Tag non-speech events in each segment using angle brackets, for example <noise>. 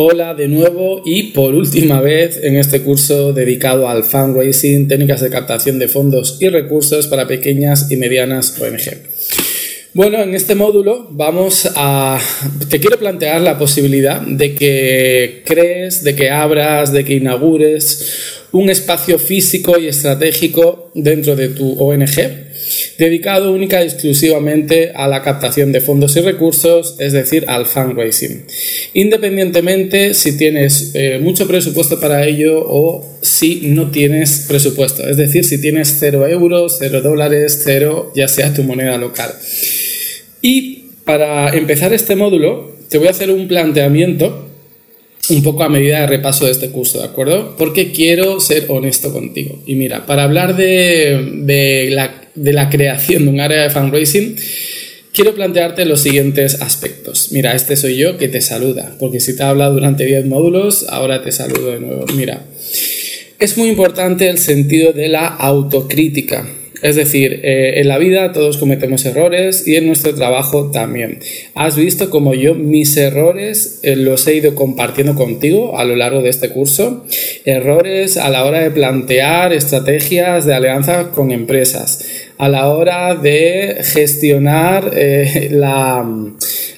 Hola de nuevo y por última vez en este curso dedicado al fundraising, técnicas de captación de fondos y recursos para pequeñas y medianas ONG. Bueno, en este módulo vamos a... Te quiero plantear la posibilidad de que crees, de que abras, de que inaugures un espacio físico y estratégico dentro de tu ONG dedicado única y exclusivamente a la captación de fondos y recursos, es decir, al fundraising. Independientemente si tienes eh, mucho presupuesto para ello o si no tienes presupuesto, es decir, si tienes 0 euros, 0 dólares, 0 ya sea tu moneda local. Y para empezar este módulo, te voy a hacer un planteamiento un poco a medida de repaso de este curso, ¿de acuerdo? Porque quiero ser honesto contigo. Y mira, para hablar de, la, creación de un área de fundraising, quiero plantearte los siguientes aspectos. Mira, este soy yo que te saluda, porque si te he hablado durante 10 módulos, ahora te saludo de nuevo. Mira, es muy importante el sentido de la autocrítica. Es decir, eh, en la vida todos cometemos errores y en nuestro trabajo también. Has visto como yo mis errores eh, los he ido compartiendo contigo a lo largo de este curso. Errores a la hora de plantear estrategias de alianza con empresas, a la hora de gestionar eh, la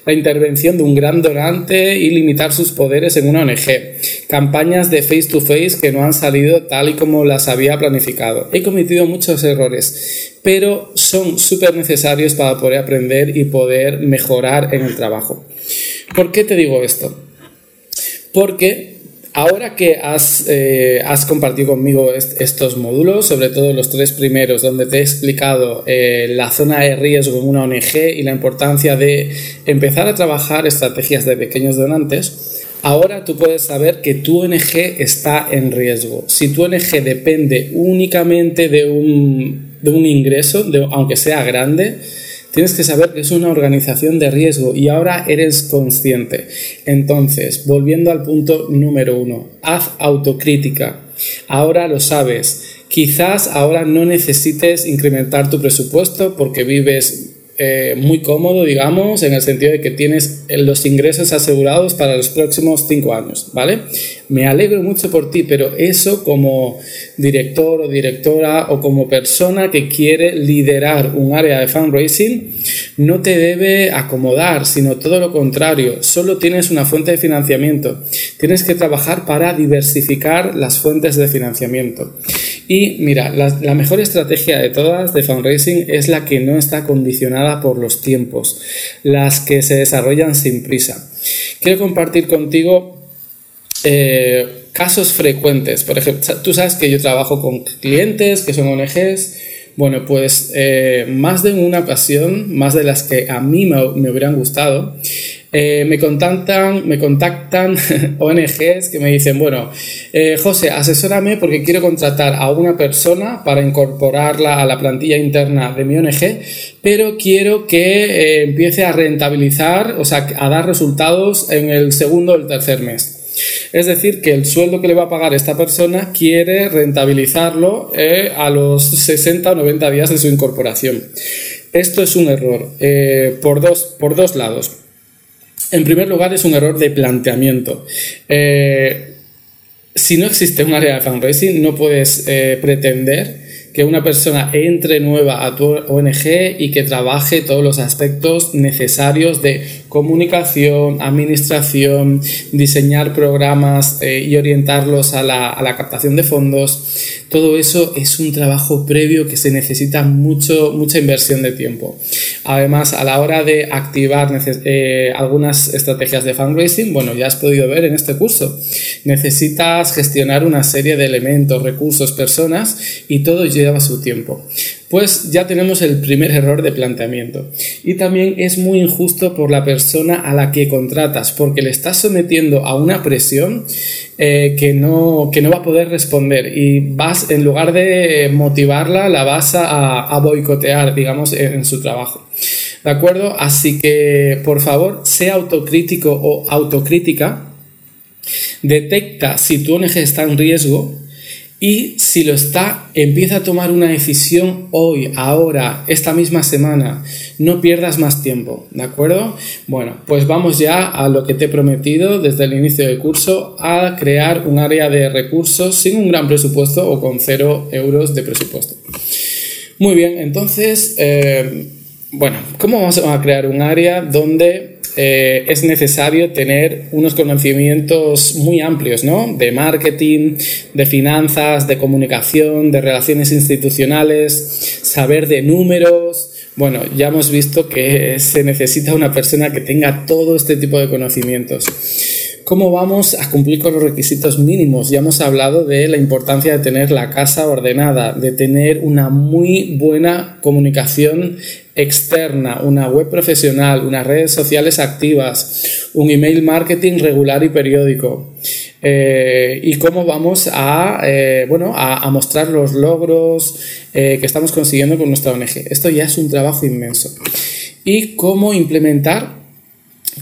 la intervención de un gran donante y limitar sus poderes en una ONG, campañas de face to face que no han salido tal y como las había planificado. He cometido muchos errores, pero son súper necesarios para poder aprender y poder mejorar en el trabajo. ¿Por qué te digo esto? Porque Ahora que has, eh, compartido conmigo estos módulos, sobre todo los tres primeros, donde te he explicado eh, la zona de riesgo en una ONG y la importancia de empezar a trabajar estrategias de pequeños donantes, ahora tú puedes saber que tu ONG está en riesgo. Si tu ONG depende únicamente de un ingreso, aunque sea grande, Tienes que saber que es una organización de riesgo y ahora eres consciente. Entonces, volviendo al punto número uno, haz autocrítica. Ahora lo sabes. Quizás ahora no necesites incrementar tu presupuesto porque vives eh, muy cómodo, digamos, en el sentido de que tienes los ingresos asegurados para los próximos cinco años, ¿vale? Me alegro mucho por ti, pero eso como director o directora o como persona que quiere liderar un área de fundraising no te debe acomodar, sino todo lo contrario, solo tienes una fuente de financiamiento. Tienes que trabajar para diversificar las fuentes de financiamiento. Y mira, la, mejor estrategia de todas de fundraising es la que no está condicionada por los tiempos, las que se desarrollan sin prisa. Quiero compartir contigo eh, casos frecuentes. Por ejemplo, tú sabes que yo trabajo con clientes que son ONGs. Bueno, pues eh, más de una ocasión, más de las que a mí me, me hubieran gustado, eh, me contactan, me contactan <laughs> ONGs que me dicen, bueno, eh, José, asesórame porque quiero contratar a una persona para incorporarla a la plantilla interna de mi ONG, pero quiero que eh, empiece a rentabilizar, o sea, a dar resultados en el segundo o el tercer mes. Es decir, que el sueldo que le va a pagar esta persona quiere rentabilizarlo a los 60 o 90 días de su incorporación. Esto es un error por, dos, por dos lados. En primer lugar, es un error de planteamiento. Eh, si no existe un área de fundraising, no puedes eh, pretender que una persona entre nueva a tu ONG y que trabaje todos los aspectos necesarios de comunicación, administración, diseñar programas eh, y orientarlos a la, a la, captación de fondos. Todo eso es un trabajo previo que se necesita mucho, mucha inversión de tiempo. Además, a la hora de activar eh, algunas estrategias de fundraising, bueno, ya has podido ver en este curso, necesitas gestionar una serie de elementos, recursos, personas y todo lleva su tiempo. Pues ya tenemos el primer error de planteamiento. Y también es muy injusto por la persona a la que contratas, porque le estás sometiendo a una presión eh, que, no, que no va a poder responder y vas, en lugar de motivarla, la vas a, boicotear, digamos, en su trabajo. ¿De acuerdo? Así que, por favor, sea autocrítico o autocrítica. Detecta si tu ONG está en riesgo Y si lo está, empieza a tomar una decisión hoy, ahora, esta misma semana. No pierdas más tiempo, ¿de acuerdo? Bueno, pues vamos ya a lo que te he prometido desde el inicio del curso, a crear un área de recursos sin un gran presupuesto o con cero euros de presupuesto. Muy bien, entonces, eh, bueno, ¿cómo vamos a crear un área donde eh, es necesario tener unos conocimientos muy amplios, ¿no? De marketing, de finanzas, de comunicación, de relaciones institucionales, saber de números. Bueno, ya hemos visto que se necesita una persona que tenga todo este tipo de conocimientos. ¿Cómo vamos a cumplir con los requisitos mínimos? Ya hemos hablado de la importancia de tener la casa ordenada, de tener una muy buena comunicación externa, una web profesional, unas redes sociales activas, un email marketing regular y periódico. Eh, y cómo vamos a, eh, bueno, a, mostrar los logros eh, que estamos consiguiendo con nuestra ONG. Esto ya es un trabajo inmenso. Y cómo implementar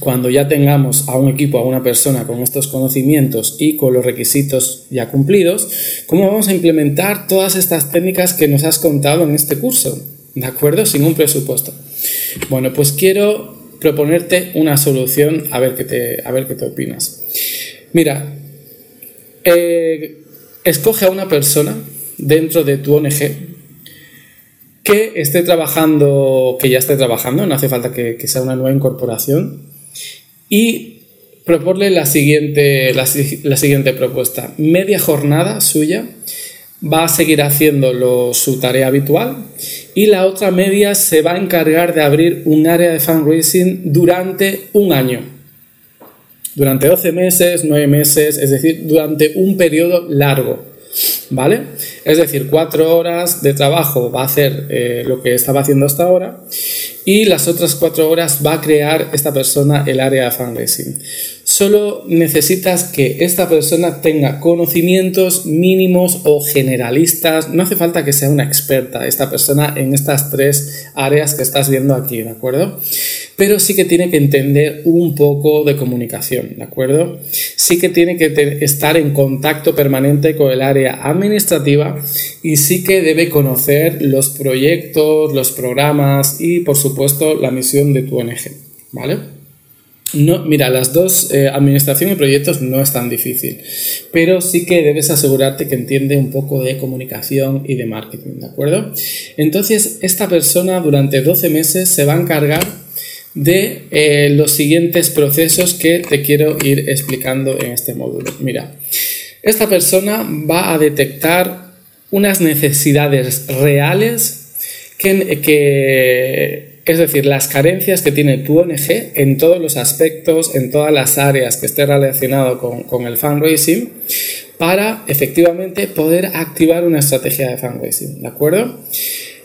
cuando ya tengamos a un equipo, a una persona con estos conocimientos y con los requisitos ya cumplidos, ¿cómo vamos a implementar todas estas técnicas que nos has contado en este curso? ¿De acuerdo? Sin un presupuesto. Bueno, pues quiero proponerte una solución a ver qué te, a ver qué te opinas. Mira, eh, escoge a una persona dentro de tu ONG que esté trabajando, que ya esté trabajando, no hace falta que sea una nueva incorporación, y proporle la siguiente, la, siguiente propuesta. Media jornada suya va a seguir haciendo su tarea habitual y la otra media se va a encargar de abrir un área de fundraising durante un año. Durante 12 meses, 9 meses, es decir, durante un periodo largo. ¿Vale? Es decir, cuatro horas de trabajo va a hacer eh, lo que estaba haciendo hasta ahora y las otras cuatro horas va a crear esta persona el área de fundraising. Solo necesitas que esta persona tenga conocimientos mínimos o generalistas. No hace falta que sea una experta esta persona en estas tres áreas que estás viendo aquí, ¿de acuerdo? Pero sí que tiene que entender un poco de comunicación, ¿de acuerdo? Sí que tiene que estar en contacto permanente con el área administrativa y sí que debe conocer los proyectos, los programas y, por supuesto, la misión de tu ONG, ¿vale? No, mira, las dos, eh, administración y proyectos no es tan difícil, pero sí que debes asegurarte que entiende un poco de comunicación y de marketing, ¿de acuerdo? Entonces, esta persona durante 12 meses se va a encargar de eh, los siguientes procesos que te quiero ir explicando en este módulo. Mira, esta persona va a detectar unas necesidades reales que, que es decir, las carencias que tiene tu ONG en todos los aspectos, en todas las áreas que esté relacionado con, el fundraising, para efectivamente poder activar una estrategia de fundraising, ¿de acuerdo?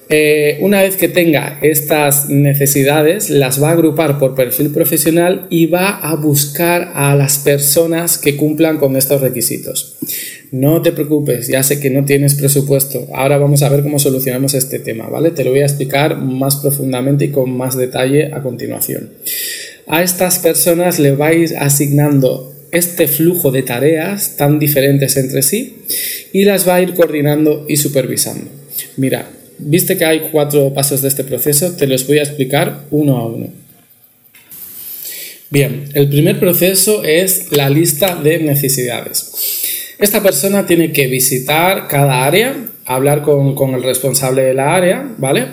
Eh, una vez que tenga estas necesidades, las va a agrupar por perfil profesional y va a buscar a las personas que cumplan con estos requisitos. No te preocupes, ya sé que no tienes presupuesto. Ahora vamos a ver cómo solucionamos este tema, ¿vale? Te lo voy a explicar más profundamente y con más detalle a continuación. A estas personas le vais asignando este flujo de tareas tan diferentes entre sí y las va a ir coordinando y supervisando. Mira, viste que hay cuatro pasos de este proceso, te los voy a explicar uno a uno. Bien, el primer proceso es la lista de necesidades. Esta persona tiene que visitar cada área, hablar con, el responsable de la área, ¿vale?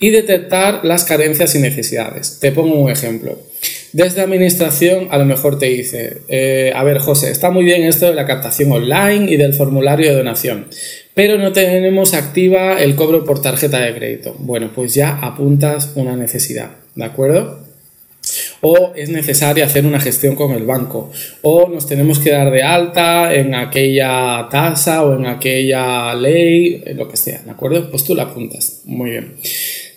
Y detectar las carencias y necesidades. Te pongo un ejemplo. Desde administración a lo mejor te dice, eh, a ver José, está muy bien esto de la captación online y del formulario de donación, pero no tenemos activa el cobro por tarjeta de crédito. Bueno, pues ya apuntas una necesidad, ¿de acuerdo? o es necesario hacer una gestión con el banco, o nos tenemos que dar de alta en aquella tasa o en aquella ley, lo que sea, ¿de acuerdo? Pues tú la apuntas. Muy bien.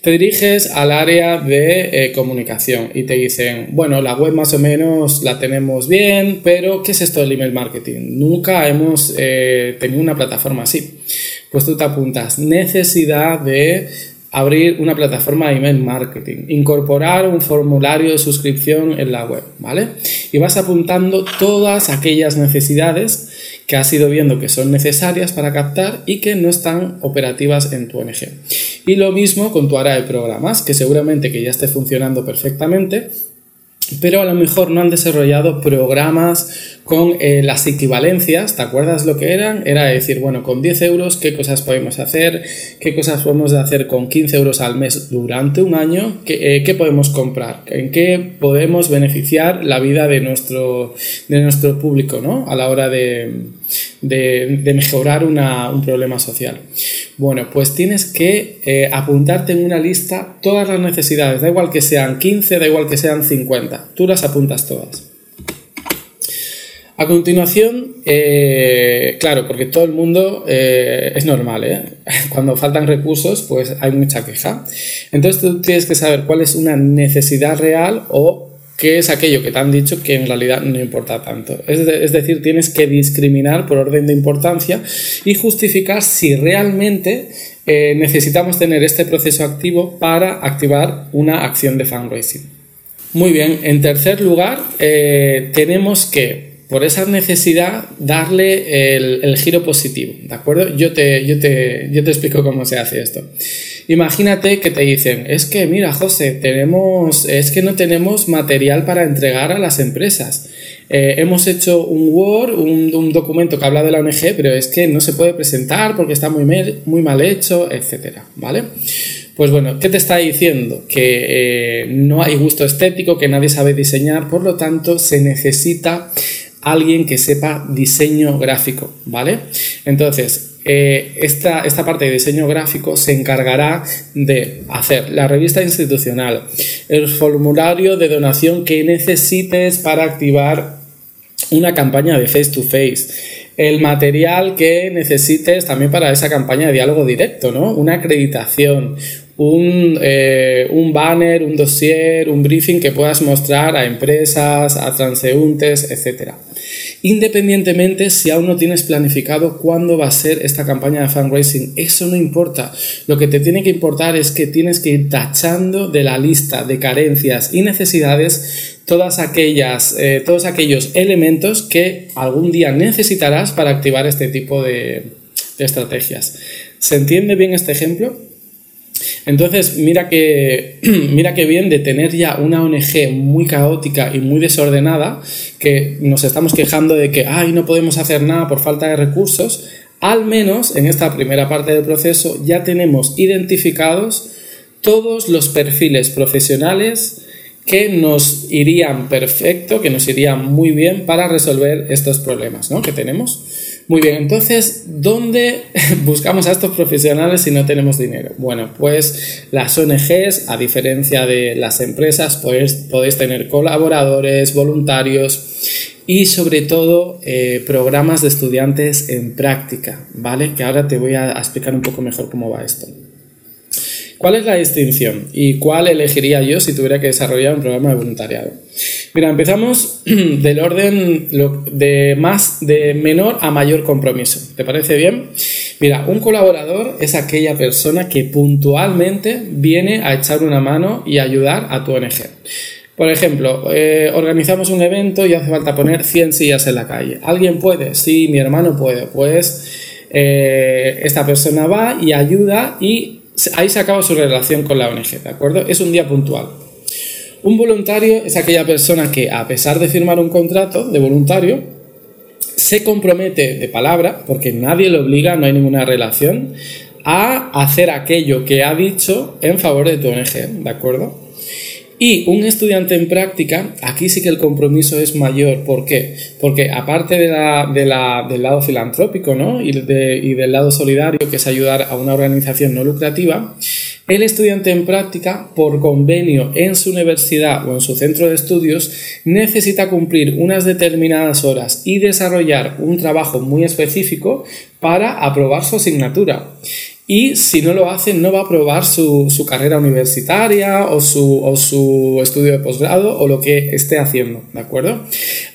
Te diriges al área de eh, comunicación y te dicen, bueno, la web más o menos la tenemos bien, pero ¿qué es esto del email marketing? Nunca hemos eh, tenido una plataforma así. Pues tú te apuntas necesidad de abrir una plataforma de email marketing, incorporar un formulario de suscripción en la web, ¿vale? Y vas apuntando todas aquellas necesidades que has ido viendo que son necesarias para captar y que no están operativas en tu ONG. Y lo mismo con tu área de programas, que seguramente que ya esté funcionando perfectamente, pero a lo mejor no han desarrollado programas con eh, las equivalencias, ¿te acuerdas lo que eran? Era decir, bueno, con 10 euros, ¿qué cosas podemos hacer? ¿Qué cosas podemos hacer con 15 euros al mes durante un año? ¿Qué, eh, podemos comprar? ¿En qué podemos beneficiar la vida de nuestro, de nuestro público, ¿no? A la hora de, de, mejorar un problema social. Bueno, pues tienes que eh, apuntarte en una lista todas las necesidades, da igual que sean 15, da igual que sean 50, tú las apuntas todas. A continuación, eh, claro, porque todo el mundo eh, es normal, ¿eh? <laughs> cuando faltan recursos, pues hay mucha queja. Entonces tú tienes que saber cuál es una necesidad real o qué es aquello que te han dicho que en realidad no importa tanto. Es, es decir, tienes que discriminar por orden de importancia y justificar si realmente necesitamos tener este proceso activo para activar una acción de fundraising. Muy bien, en tercer lugar, tenemos que por esa necesidad, darle el, giro positivo, ¿de acuerdo? Yo te, yo, te, yo te explico cómo se hace esto. Imagínate que te dicen, es que mira, José, tenemos, es que no tenemos material para entregar a las empresas. Eh, hemos hecho un Word, un, documento que habla de la ONG, pero es que no se puede presentar porque está muy, muy mal hecho, etcétera, ¿vale? Pues bueno, ¿qué te está diciendo? Que eh, no hay gusto estético, que nadie sabe diseñar, por lo tanto se necesita alguien que sepa diseño gráfico, ¿vale? Entonces, eh, esta, esta, parte de diseño gráfico se encargará de hacer la revista institucional, el formulario de donación que necesites para activar una campaña de face to face, el material que necesites también para esa campaña de diálogo directo, ¿no? Una acreditación, un, eh, un, banner, un dossier, un briefing que puedas mostrar a empresas, a transeúntes, etc. Independientemente si aún no tienes planificado cuándo va a ser esta campaña de fundraising, eso no importa. Lo que te tiene que importar es que tienes que ir tachando de la lista de carencias y necesidades todas aquellas, eh, todos aquellos elementos que algún día necesitarás para activar este tipo de, de estrategias. ¿Se entiende bien este ejemplo? Entonces, mira que, <clears throat> mira bien de tener ya una ONG muy caótica y muy desordenada, que nos estamos quejando de que, ay, no podemos hacer nada por falta de recursos, al menos en esta primera parte del proceso ya tenemos identificados todos los perfiles profesionales que nos irían perfecto, que nos irían muy bien para resolver estos problemas ¿no? que tenemos. Muy bien, entonces, ¿dónde <laughs> buscamos a estos profesionales si no tenemos dinero? Bueno, pues las ONGs, a diferencia de las empresas, pues, podéis tener colaboradores, voluntarios y sobre todo eh, programas de estudiantes en práctica, ¿vale? Que ahora te voy a explicar un poco mejor cómo va esto. ¿Cuál es la distinción y cuál elegiría yo si tuviera que desarrollar un programa de voluntariado? Mira, empezamos <clears throat> del orden de más de menor a mayor compromiso. ¿Te parece bien? Mira, un colaborador es aquella persona que puntualmente viene a echar una mano y ayudar a tu ONG. Por ejemplo, eh, organizamos un evento y hace falta poner 100 sillas en la calle. ¿Alguien puede? Sí, mi hermano puede. Pues eh, esta persona va y ayuda y ahí se acaba su relación con la ONG, ¿de acuerdo? Es un día puntual. Un voluntario es aquella persona que, a pesar de firmar un contrato de voluntario, se compromete de palabra, porque nadie le obliga, no hay ninguna relación, a hacer aquello que ha dicho en favor de tu ONG, ¿de acuerdo? Y un estudiante en práctica, aquí sí que el compromiso es mayor. ¿Por qué? Porque aparte de del lado filantrópico ¿no? y del lado solidario, que es ayudar a una organización no lucrativa, el estudiante en práctica, por convenio en su universidad o en su centro de estudios, necesita cumplir unas determinadas horas y desarrollar un trabajo muy específico para aprobar su asignatura. Y si no lo hace no va a aprobar su, carrera universitaria o su, o su estudio de posgrado o lo que esté haciendo, ¿de acuerdo?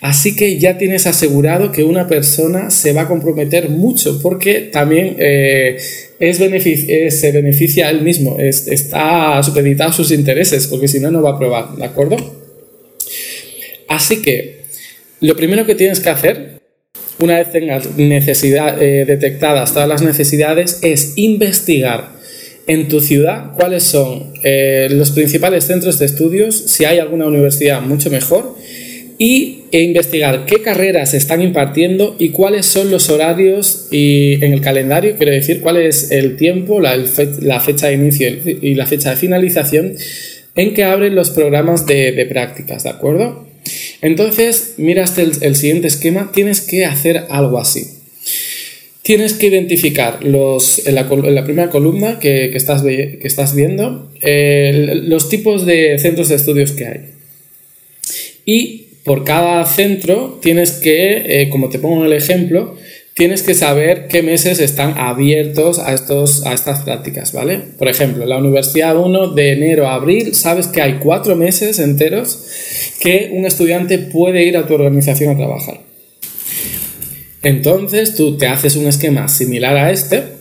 Así que ya tienes asegurado que una persona se va a comprometer mucho porque también eh, es eh, se beneficia a él mismo, está supeditado a sus intereses porque si no, no va a aprobar, ¿de acuerdo? Así que lo primero que tienes que hacer una vez tengas necesidad, eh, detectadas todas las necesidades, es investigar en tu ciudad cuáles son eh, los principales centros de estudios, si hay alguna universidad mucho mejor, y e investigar qué carreras están impartiendo y cuáles son los horarios y en el calendario, quiero decir, cuál es el tiempo, la, fecha de inicio y la fecha de finalización en que abren los programas de prácticas, ¿de acuerdo? Entonces, miraste el, siguiente esquema, tienes que hacer algo así. Tienes que identificar los, en, la, primera columna que, estás, que estás, viendo los tipos de centros de estudios que hay. Y por cada centro tienes que, eh, como te pongo en el ejemplo, tienes que saber qué meses están abiertos a, estos, a estas prácticas, ¿vale? Por ejemplo, la Universidad 1 de enero a abril, sabes que hay cuatro meses enteros que un estudiante puede ir a tu organización a trabajar. Entonces tú te haces un esquema similar a este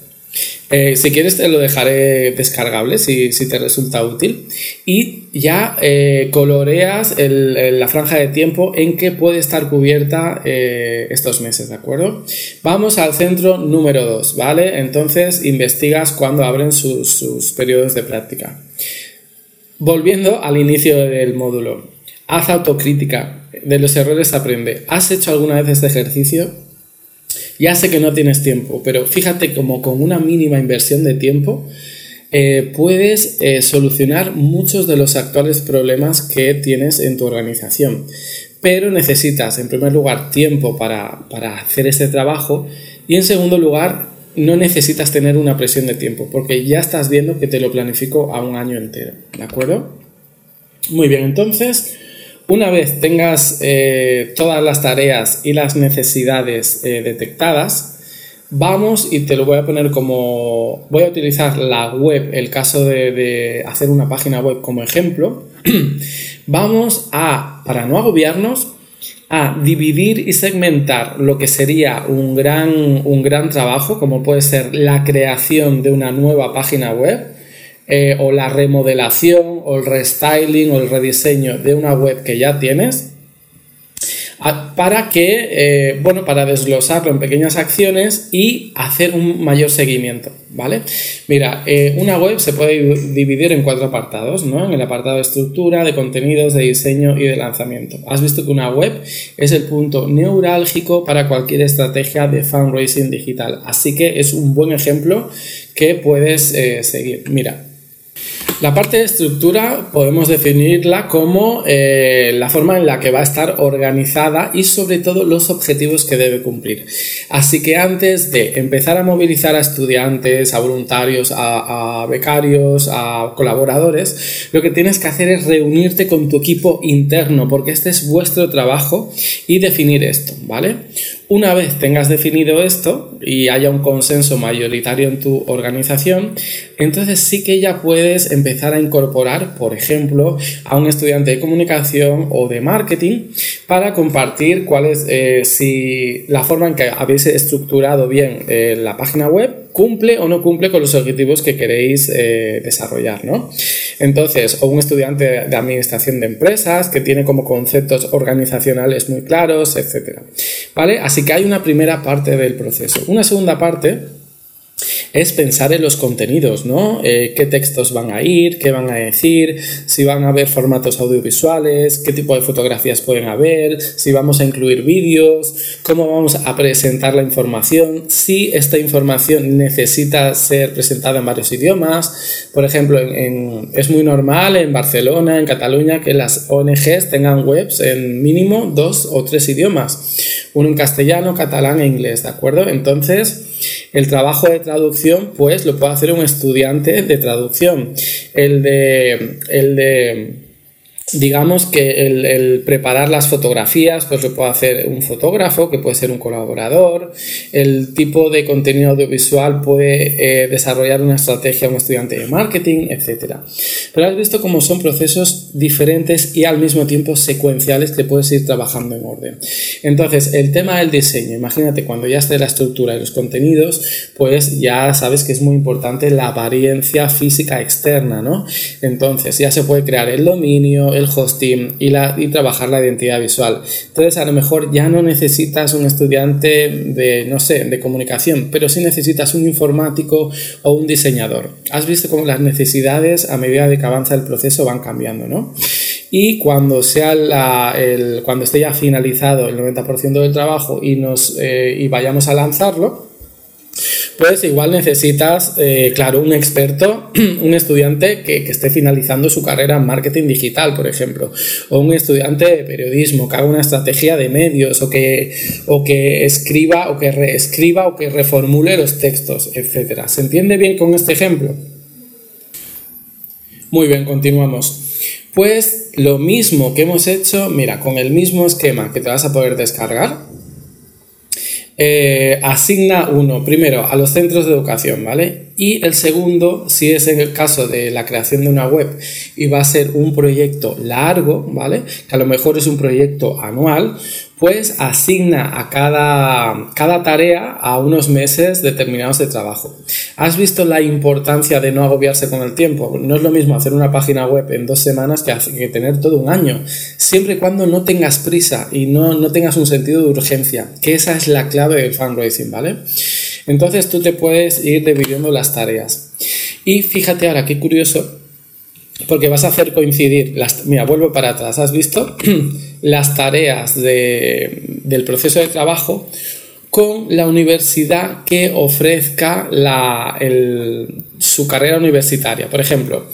eh, si quieres te lo dejaré descargable si, te resulta útil. Y ya eh, coloreas la franja de tiempo en que puede estar cubierta eh, estos meses, ¿de acuerdo? Vamos al centro número 2, ¿vale? Entonces investigas cuándo abren sus periodos de práctica. Volviendo al inicio del módulo, haz autocrítica. De los errores aprende. ¿Has hecho alguna vez este ejercicio? Ya sé que no tienes tiempo, pero fíjate como con una mínima inversión de tiempo eh, puedes eh, solucionar muchos de los actuales problemas que tienes en tu organización. Pero necesitas, en primer lugar, tiempo para, para hacer este trabajo y, en segundo lugar, no necesitas tener una presión de tiempo, porque ya estás viendo que te lo planifico a un año entero. ¿De acuerdo? Muy bien, entonces una vez tengas eh, todas las tareas y las necesidades eh, detectadas, vamos y te lo voy a poner como... Voy a utilizar la web, el caso de, hacer una página web como ejemplo. <clears throat> vamos a, para no agobiarnos, a dividir y segmentar lo que sería un gran, un gran trabajo, como puede ser la creación de una nueva página web eh, o la remodelación o el restyling o el rediseño de una web que ya tienes para que, eh, bueno, para desglosarlo en pequeñas acciones y hacer un mayor seguimiento, ¿vale? Mira, eh, una web se puede dividir en cuatro apartados, ¿no? En el apartado de estructura, de contenidos, de diseño y de lanzamiento. Has visto que una web es el punto neurálgico para cualquier estrategia de fundraising digital, así que es un buen ejemplo que puedes seguir. Mira, la parte de estructura podemos definirla como eh, la forma en la que va a estar organizada y sobre todo los objetivos que debe cumplir. Así que antes de empezar a movilizar a estudiantes, a voluntarios, a, a becarios, a colaboradores, lo que tienes que hacer es reunirte con tu equipo interno porque este es vuestro trabajo y definir esto, ¿vale? Una vez tengas definido esto y haya un consenso mayoritario en tu organización, entonces sí que ya puedes empezar a incorporar, por ejemplo, a un estudiante de comunicación o de marketing para compartir cuál es, eh, si la forma en que habéis estructurado bien eh, la página web cumple o no cumple con los objetivos que queréis eh, desarrollar, ¿no? Entonces, o un estudiante de administración de empresas que tiene como conceptos organizacionales muy claros, etcétera. ¿Vale? Así que hay una primera parte del proceso. Una segunda parte es pensar en los contenidos, ¿no? Eh, ¿Qué textos van a ir? ¿Qué van a decir? Si van a haber formatos audiovisuales, qué tipo de fotografías pueden haber, si vamos a incluir vídeos, cómo vamos a presentar la información, si esta información necesita ser presentada en varios idiomas. Por ejemplo, es muy normal en Barcelona, en Cataluña, que las ONGs tengan webs en mínimo dos o tres idiomas, uno en castellano, catalán e inglés, ¿de acuerdo? Entonces, el trabajo de traducción, pues lo puede hacer un estudiante de traducción. El de, el de digamos que el, preparar las fotografías, pues lo puede hacer un fotógrafo, que puede ser un colaborador, el tipo de contenido audiovisual puede eh, desarrollar una estrategia un estudiante de marketing, etc. Pero has visto cómo son procesos diferentes y al mismo tiempo secuenciales que puedes ir trabajando en orden. Entonces, el tema del diseño, imagínate cuando ya esté la estructura y los contenidos, pues ya sabes que es muy importante la apariencia física externa, ¿no? Entonces, ya se puede crear el dominio, el hosting y, la, y trabajar la identidad visual. Entonces, a lo mejor ya no necesitas un estudiante de, no sé, de comunicación, pero sí necesitas un informático o un diseñador. Has visto cómo las necesidades a medida de que avanza el proceso van cambiando, ¿no? Y cuando, sea el, cuando esté ya finalizado el 90% del trabajo y, nos, eh, y vayamos a lanzarlo, pues igual necesitas, eh, claro, un experto, <clears throat> un estudiante que, esté finalizando su carrera en marketing digital, por ejemplo, o un estudiante de periodismo que haga una estrategia de medios, o que, o que escriba, o que reescriba, o que reformule los textos, etc. ¿Se entiende bien con este ejemplo? Muy bien, continuamos. Pues lo mismo que hemos hecho, mira, con el mismo esquema que te vas a poder descargar, eh, asigna uno, primero, a los centros de educación, ¿vale? Y el segundo, si es en el caso de la creación de una web y va a ser un proyecto largo, ¿vale? Que a lo mejor es un proyecto anual, pues asigna a cada, cada tarea a unos meses determinados de trabajo. ¿Has visto la importancia de no agobiarse con el tiempo? No es lo mismo hacer una página web en dos semanas que, que tener todo un año, siempre y cuando no tengas prisa y no, no tengas un sentido de urgencia, que esa es la clave del fundraising, ¿vale? Entonces tú te puedes ir dividiendo las tareas. Y fíjate ahora, qué curioso, porque vas a hacer coincidir las... Mira, vuelvo para atrás, ¿has visto? <clears throat> las tareas del proceso de trabajo con la universidad que ofrezca la, su carrera universitaria. Por ejemplo,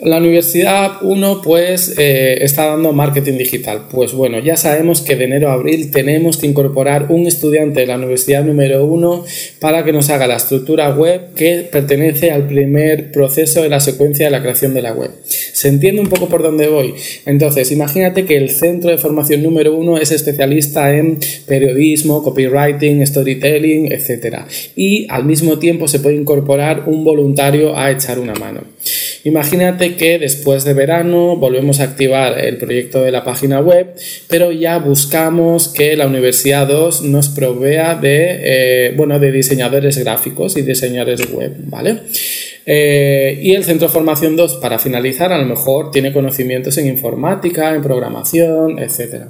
la universidad 1 pues eh, está dando marketing digital. Pues bueno, ya sabemos que de enero a abril tenemos que incorporar un estudiante de la universidad número 1 para que nos haga la estructura web que pertenece al primer proceso de la secuencia de la creación de la web. ¿Se entiende un poco por dónde voy? Entonces, imagínate que el centro de formación número 1 es especialista en periodismo, copywriting, storytelling, etc. Y al mismo tiempo se puede incorporar un voluntario a echar una mano. Imagínate que después de verano volvemos a activar el proyecto de la página web, pero ya buscamos que la Universidad 2 nos provea de, eh, bueno, de diseñadores gráficos y diseñadores web, ¿vale? Eh, y el Centro de Formación 2, para finalizar, a lo mejor tiene conocimientos en informática, en programación, etc.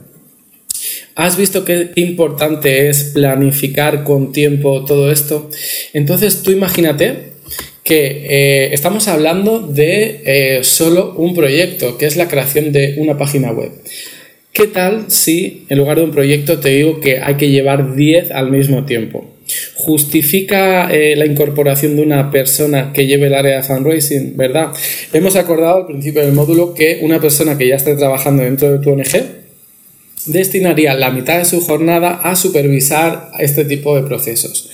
¿Has visto qué importante es planificar con tiempo todo esto? Entonces tú imagínate que eh, estamos hablando de eh, solo un proyecto, que es la creación de una página web. ¿Qué tal si en lugar de un proyecto te digo que hay que llevar 10 al mismo tiempo? ¿Justifica eh, la incorporación de una persona que lleve el área de fundraising, verdad? Hemos acordado al principio del módulo que una persona que ya esté trabajando dentro de tu ONG destinaría la mitad de su jornada a supervisar este tipo de procesos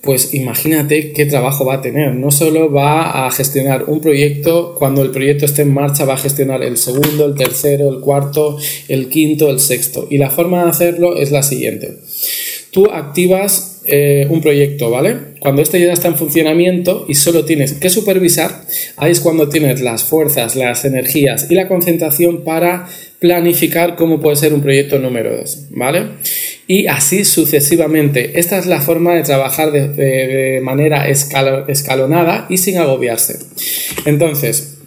pues imagínate qué trabajo va a tener. No solo va a gestionar un proyecto, cuando el proyecto esté en marcha va a gestionar el segundo, el tercero, el cuarto, el quinto, el sexto. Y la forma de hacerlo es la siguiente. Tú activas eh, un proyecto, ¿vale? Cuando este ya está en funcionamiento y solo tienes que supervisar, ahí es cuando tienes las fuerzas, las energías y la concentración para planificar cómo puede ser un proyecto número 2, ¿vale? Y así sucesivamente. Esta es la forma de trabajar de, manera escalonada y sin agobiarse. Entonces,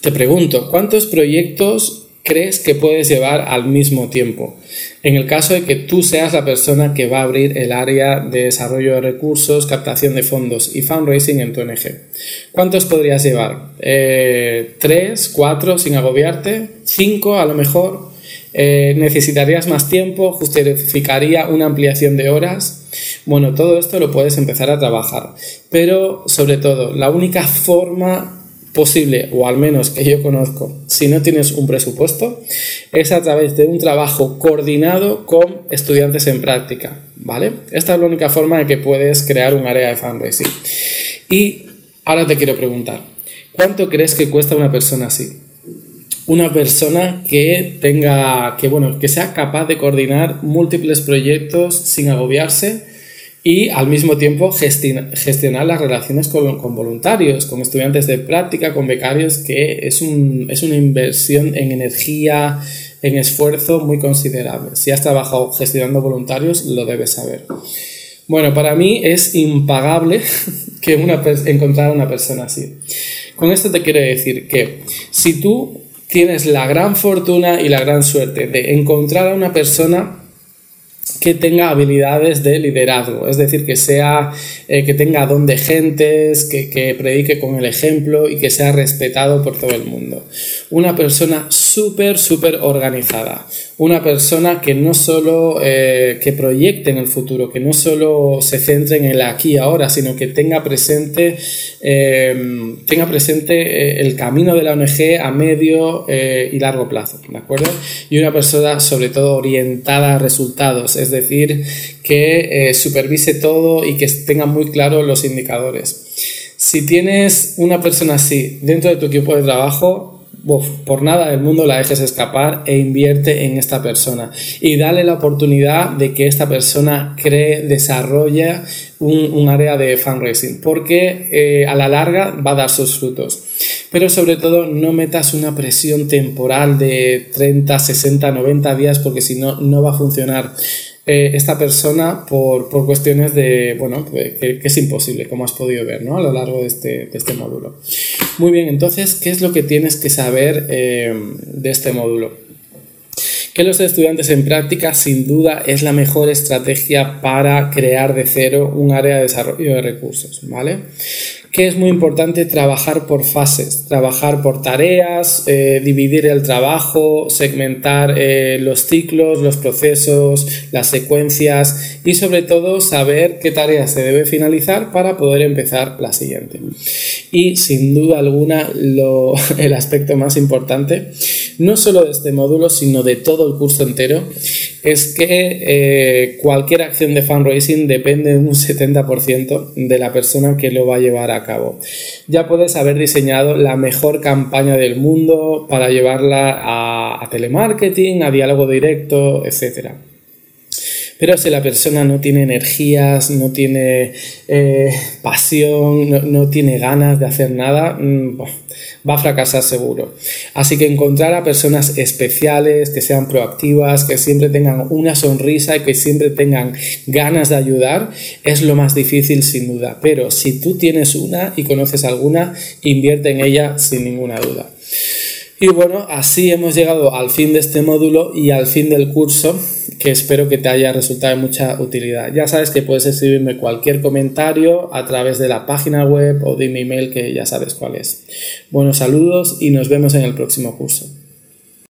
te pregunto, ¿cuántos proyectos crees que puedes llevar al mismo tiempo? En el caso de que tú seas la persona que va a abrir el área de desarrollo de recursos, captación de fondos y fundraising en tu ONG. ¿Cuántos podrías llevar? Eh, ¿Tres? ¿Cuatro sin agobiarte? ¿Cinco a lo mejor? Eh, necesitarías más tiempo, justificaría una ampliación de horas. Bueno, todo esto lo puedes empezar a trabajar, pero sobre todo, la única forma posible, o al menos que yo conozco, si no tienes un presupuesto, es a través de un trabajo coordinado con estudiantes en práctica, ¿vale? Esta es la única forma de que puedes crear un área de fundraising. Y ahora te quiero preguntar, ¿cuánto crees que cuesta una persona así? Una persona que tenga, que bueno, que sea capaz de coordinar múltiples proyectos sin agobiarse y al mismo tiempo gestionar las relaciones con, voluntarios, con estudiantes de práctica, con becarios, que es, un, es una inversión en energía, en esfuerzo muy considerable. Si has trabajado gestionando voluntarios, lo debes saber. Bueno, para mí es impagable <laughs> que una, encontrar a una persona así. Con esto te quiero decir que si tú tienes la gran fortuna y la gran suerte de encontrar a una persona que tenga habilidades de liderazgo, es decir, que sea eh, que tenga don de gentes, que, que, predique con el ejemplo y que sea respetado por todo el mundo. Una persona súper, súper organizada. Una persona que no solo eh, que proyecte en el futuro, que no solo se centre en el aquí y ahora, sino que tenga presente, eh, tenga presente el camino de la ONG a medio y largo plazo, ¿de acuerdo? Y una persona sobre todo orientada a resultados es decir, que eh, supervise todo y que tenga muy claro los indicadores. Si tienes una persona así dentro de tu equipo de trabajo, por nada del mundo la dejes escapar e invierte en esta persona y dale la oportunidad de que esta persona cree, desarrolle un, área de fundraising porque eh, a la larga va a dar sus frutos. Pero sobre todo no metas una presión temporal de 30, 60, 90 días porque si no, no va a funcionar. Eh, esta persona por, por, cuestiones de, bueno, que, es imposible, como has podido ver ¿no? a lo largo de este, de este módulo. Muy bien, entonces, ¿qué es lo que tienes que saber eh, de este módulo? Que los estudiantes en práctica sin duda es la mejor estrategia para crear de cero un área de desarrollo de recursos, ¿vale? Que es muy importante trabajar por fases, trabajar por tareas, eh, dividir el trabajo, segmentar eh, los ciclos, los procesos, las secuencias y sobre todo saber qué tarea se debe finalizar para poder empezar la siguiente. Y sin duda alguna <laughs> el aspecto más importante, no solo de este módulo, sino de todo el curso entero, es que eh, cualquier acción de fundraising depende un 70% de la persona que lo va a llevar a cabo. Ya puedes haber diseñado la mejor campaña del mundo para llevarla a, a telemarketing, a diálogo directo, etcétera. Pero si la persona no tiene energías, no tiene eh, pasión, no, tiene ganas de hacer nada, mm, va a fracasar seguro. Así que encontrar a personas especiales, que sean proactivas, que siempre tengan una sonrisa y que siempre tengan ganas de ayudar, es lo más difícil sin duda. Pero si tú tienes una y conoces alguna, invierte en ella sin ninguna duda. Y bueno, así hemos llegado al fin de este módulo y al fin del curso que espero que te haya resultado de mucha utilidad. Ya sabes que puedes escribirme cualquier comentario a través de la página web o de mi email que ya sabes cuál es. Buenos saludos y nos vemos en el próximo curso.